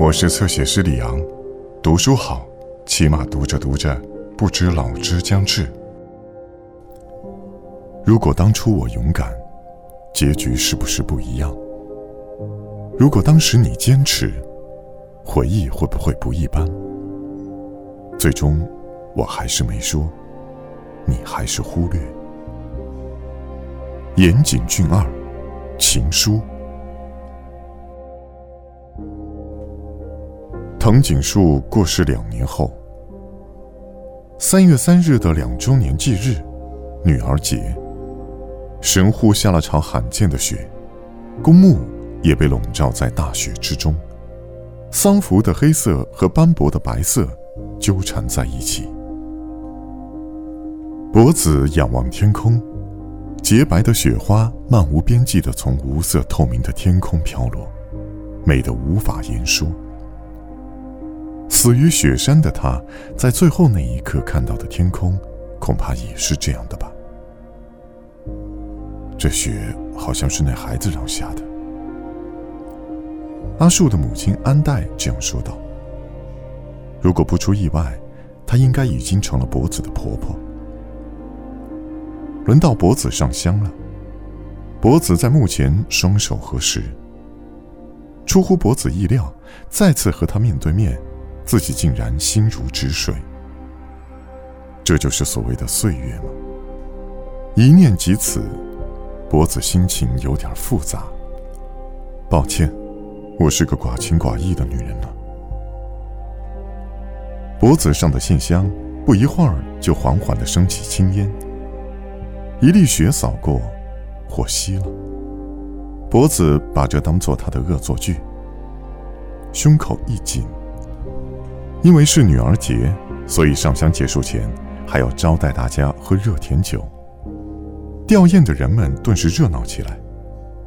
我是侧写师李昂，读书好，起码读着读着，不知老之将至。如果当初我勇敢，结局是不是不一样？如果当时你坚持，回忆会不会不一般？最终，我还是没说，你还是忽略。岩井俊二，情书。藤井树过世两年后，三月三日的两周年忌日，女儿节，神户下了场罕见的雪，公墓也被笼罩在大雪之中，丧服的黑色和斑驳的白色纠缠在一起。博子仰望天空，洁白的雪花漫无边际地从无色透明的天空飘落，美得无法言说。死于雪山的他，在最后那一刻看到的天空，恐怕也是这样的吧。这雪好像是那孩子让下的。阿树的母亲安代这样说道：“如果不出意外，她应该已经成了博子的婆婆。”轮到博子上香了，博子在墓前双手合十。出乎博子意料，再次和他面对面。自己竟然心如止水，这就是所谓的岁月吗？一念及此，博子心情有点复杂。抱歉，我是个寡情寡义的女人了。脖子上的线香不一会儿就缓缓的升起青烟，一粒雪扫过，火熄了。脖子把这当做他的恶作剧，胸口一紧。因为是女儿节，所以上香结束前还要招待大家喝热甜酒。吊唁的人们顿时热闹起来，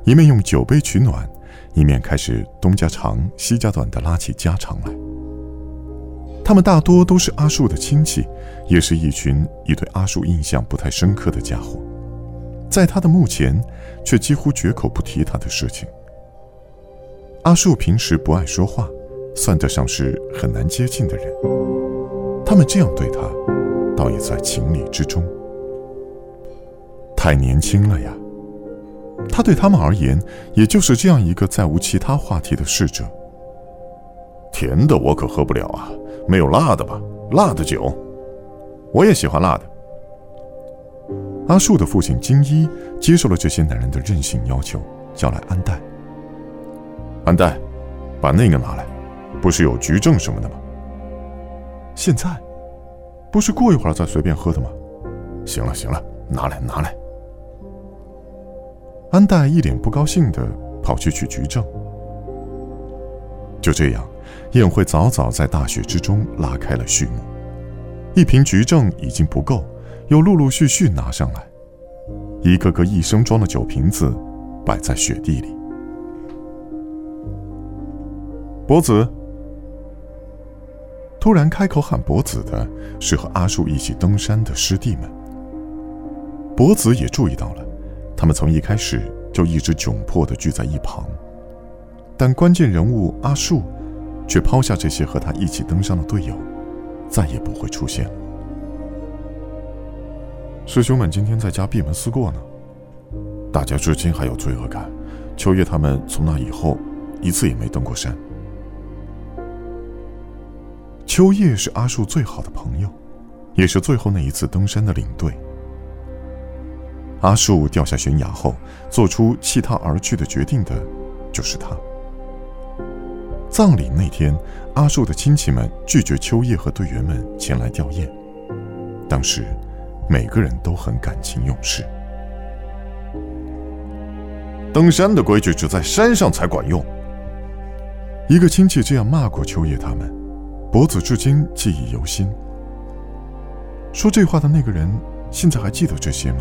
一面用酒杯取暖，一面开始东家长西家短的拉起家常来。他们大多都是阿树的亲戚，也是一群已对阿树印象不太深刻的家伙，在他的墓前，却几乎绝口不提他的事情。阿树平时不爱说话。算得上是很难接近的人，他们这样对他，倒也在情理之中。太年轻了呀，他对他们而言，也就是这样一个再无其他话题的逝者。甜的我可喝不了啊，没有辣的吧？辣的酒，我也喜欢辣的。阿树的父亲金一接受了这些男人的任性要求，叫来安代。安代，把那个拿来。不是有局证什么的吗？现在，不是过一会儿再随便喝的吗？行了行了，拿来拿来。安代一脸不高兴的跑去取局证。就这样，宴会早早在大雪之中拉开了序幕。一瓶局证已经不够，又陆陆续续拿上来，一个个一升装的酒瓶子摆在雪地里。博子。突然开口喊博子的是和阿树一起登山的师弟们。博子也注意到了，他们从一开始就一直窘迫的聚在一旁，但关键人物阿树却抛下这些和他一起登山的队友，再也不会出现了。师兄们今天在家闭门思过呢，大家至今还有罪恶感。秋叶他们从那以后一次也没登过山。秋叶是阿树最好的朋友，也是最后那一次登山的领队。阿树掉下悬崖后，做出弃他而去的决定的，就是他。葬礼那天，阿树的亲戚们拒绝秋叶和队员们前来吊唁。当时，每个人都很感情用事。登山的规矩只在山上才管用。一个亲戚这样骂过秋叶他们。博子至今记忆犹新。说这话的那个人，现在还记得这些吗？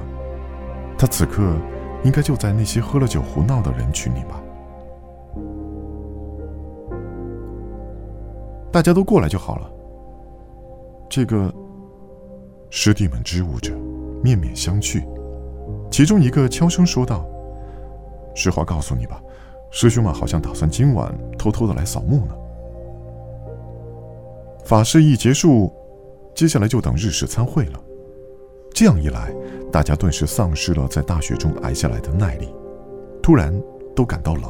他此刻应该就在那些喝了酒胡闹的人群里吧。大家都过来就好了。这个师弟们支吾着，面面相觑。其中一个悄声说道：“实话告诉你吧，师兄们好像打算今晚偷偷的来扫墓呢。”法事一结束，接下来就等日式餐会了。这样一来，大家顿时丧失了在大雪中挨下来的耐力，突然都感到冷。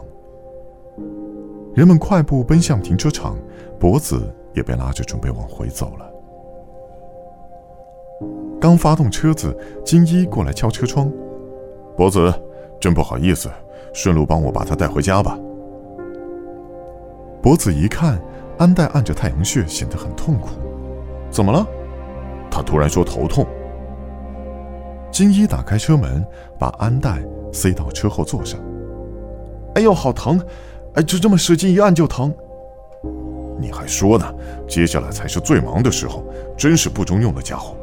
人们快步奔向停车场，脖子也被拉着准备往回走了。刚发动车子，金一过来敲车窗：“脖子，真不好意思，顺路帮我把他带回家吧。”脖子一看，安代按着太阳穴，显得很痛苦。怎么了？他突然说头痛。金一打开车门，把安代塞到车后座上。哎呦，好疼！哎，就这么使劲一按就疼。你还说呢？接下来才是最忙的时候，真是不中用的家伙。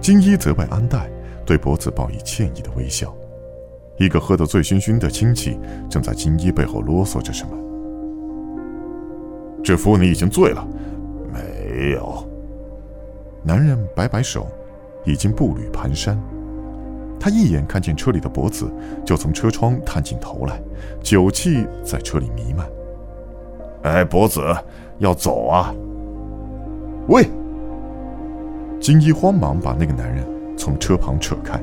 金一责备安代，对脖子报以歉意的微笑。一个喝得醉醺醺的亲戚正在金一背后啰嗦着什么。这夫你已经醉了，没有。男人摆摆手，已经步履蹒跚。他一眼看见车里的脖子，就从车窗探进头来，酒气在车里弥漫。哎，脖子，要走啊！喂！金一慌忙把那个男人从车旁扯开。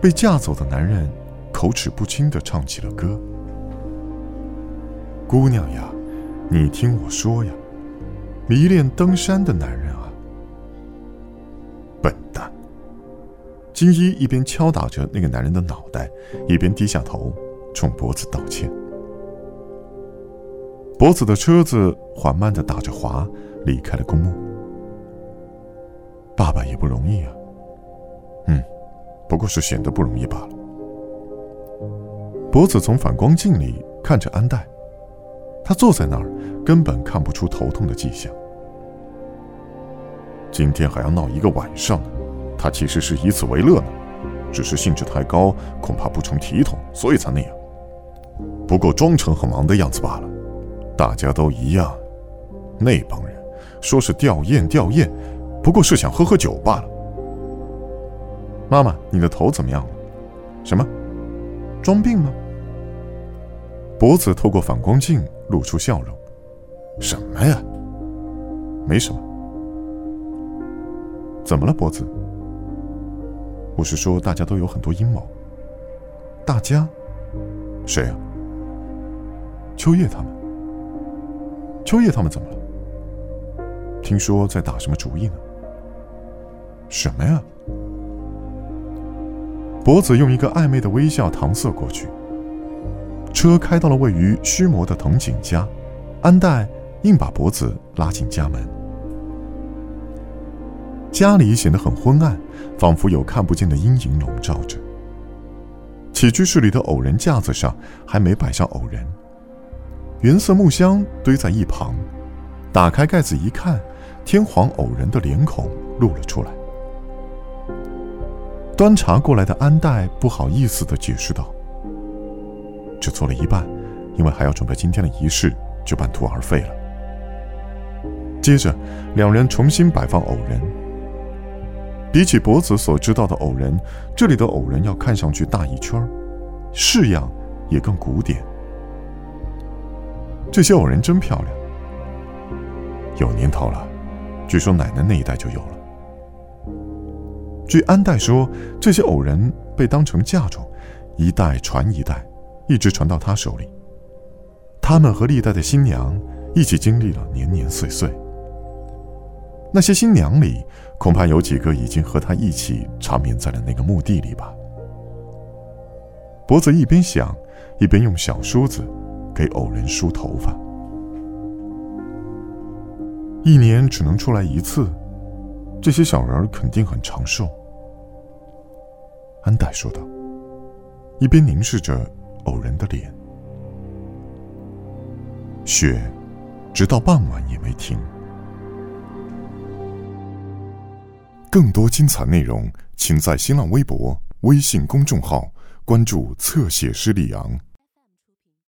被架走的男人口齿不清地唱起了歌：“姑娘呀，你听我说呀，迷恋登山的男人啊，笨蛋！”金一一边敲打着那个男人的脑袋，一边低下头冲脖子道歉。脖子的车子缓慢的打着滑，离开了公墓。爸爸也不容易啊，嗯。不过是显得不容易罢了。脖子从反光镜里看着安代，他坐在那儿，根本看不出头痛的迹象。今天还要闹一个晚上呢，他其实是以此为乐呢，只是兴致太高，恐怕不成体统，所以才那样。不过装成很忙的样子罢了，大家都一样。那帮人说是吊唁吊唁，不过是想喝喝酒罢了。妈妈，你的头怎么样了？什么？装病吗？脖子透过反光镜露出笑容。什么呀？没什么。怎么了，脖子？我是说，大家都有很多阴谋。大家？谁啊？秋叶他们。秋叶他们怎么了？听说在打什么主意呢？什么呀？脖子用一个暧昧的微笑搪塞过去。车开到了位于须磨的藤井家，安代硬把脖子拉进家门。家里显得很昏暗，仿佛有看不见的阴影笼罩着。起居室里的偶人架子上还没摆上偶人，原色木箱堆在一旁。打开盖子一看，天皇偶人的脸孔露了出来。端茶过来的安代不好意思地解释道：“只做了一半，因为还要准备今天的仪式，就半途而废了。”接着，两人重新摆放偶人。比起脖子所知道的偶人，这里的偶人要看上去大一圈式样也更古典。这些偶人真漂亮，有年头了，据说奶奶那一代就有了。据安代说，这些偶人被当成嫁妆，一代传一代，一直传到他手里。他们和历代的新娘一起经历了年年岁岁。那些新娘里，恐怕有几个已经和他一起长眠在了那个墓地里吧。脖子一边想，一边用小梳子给偶人梳头发。一年只能出来一次，这些小人肯定很长寿。安代说道，一边凝视着偶人的脸。雪，直到傍晚也没停。更多精彩内容，请在新浪微博、微信公众号关注“侧写师李昂”。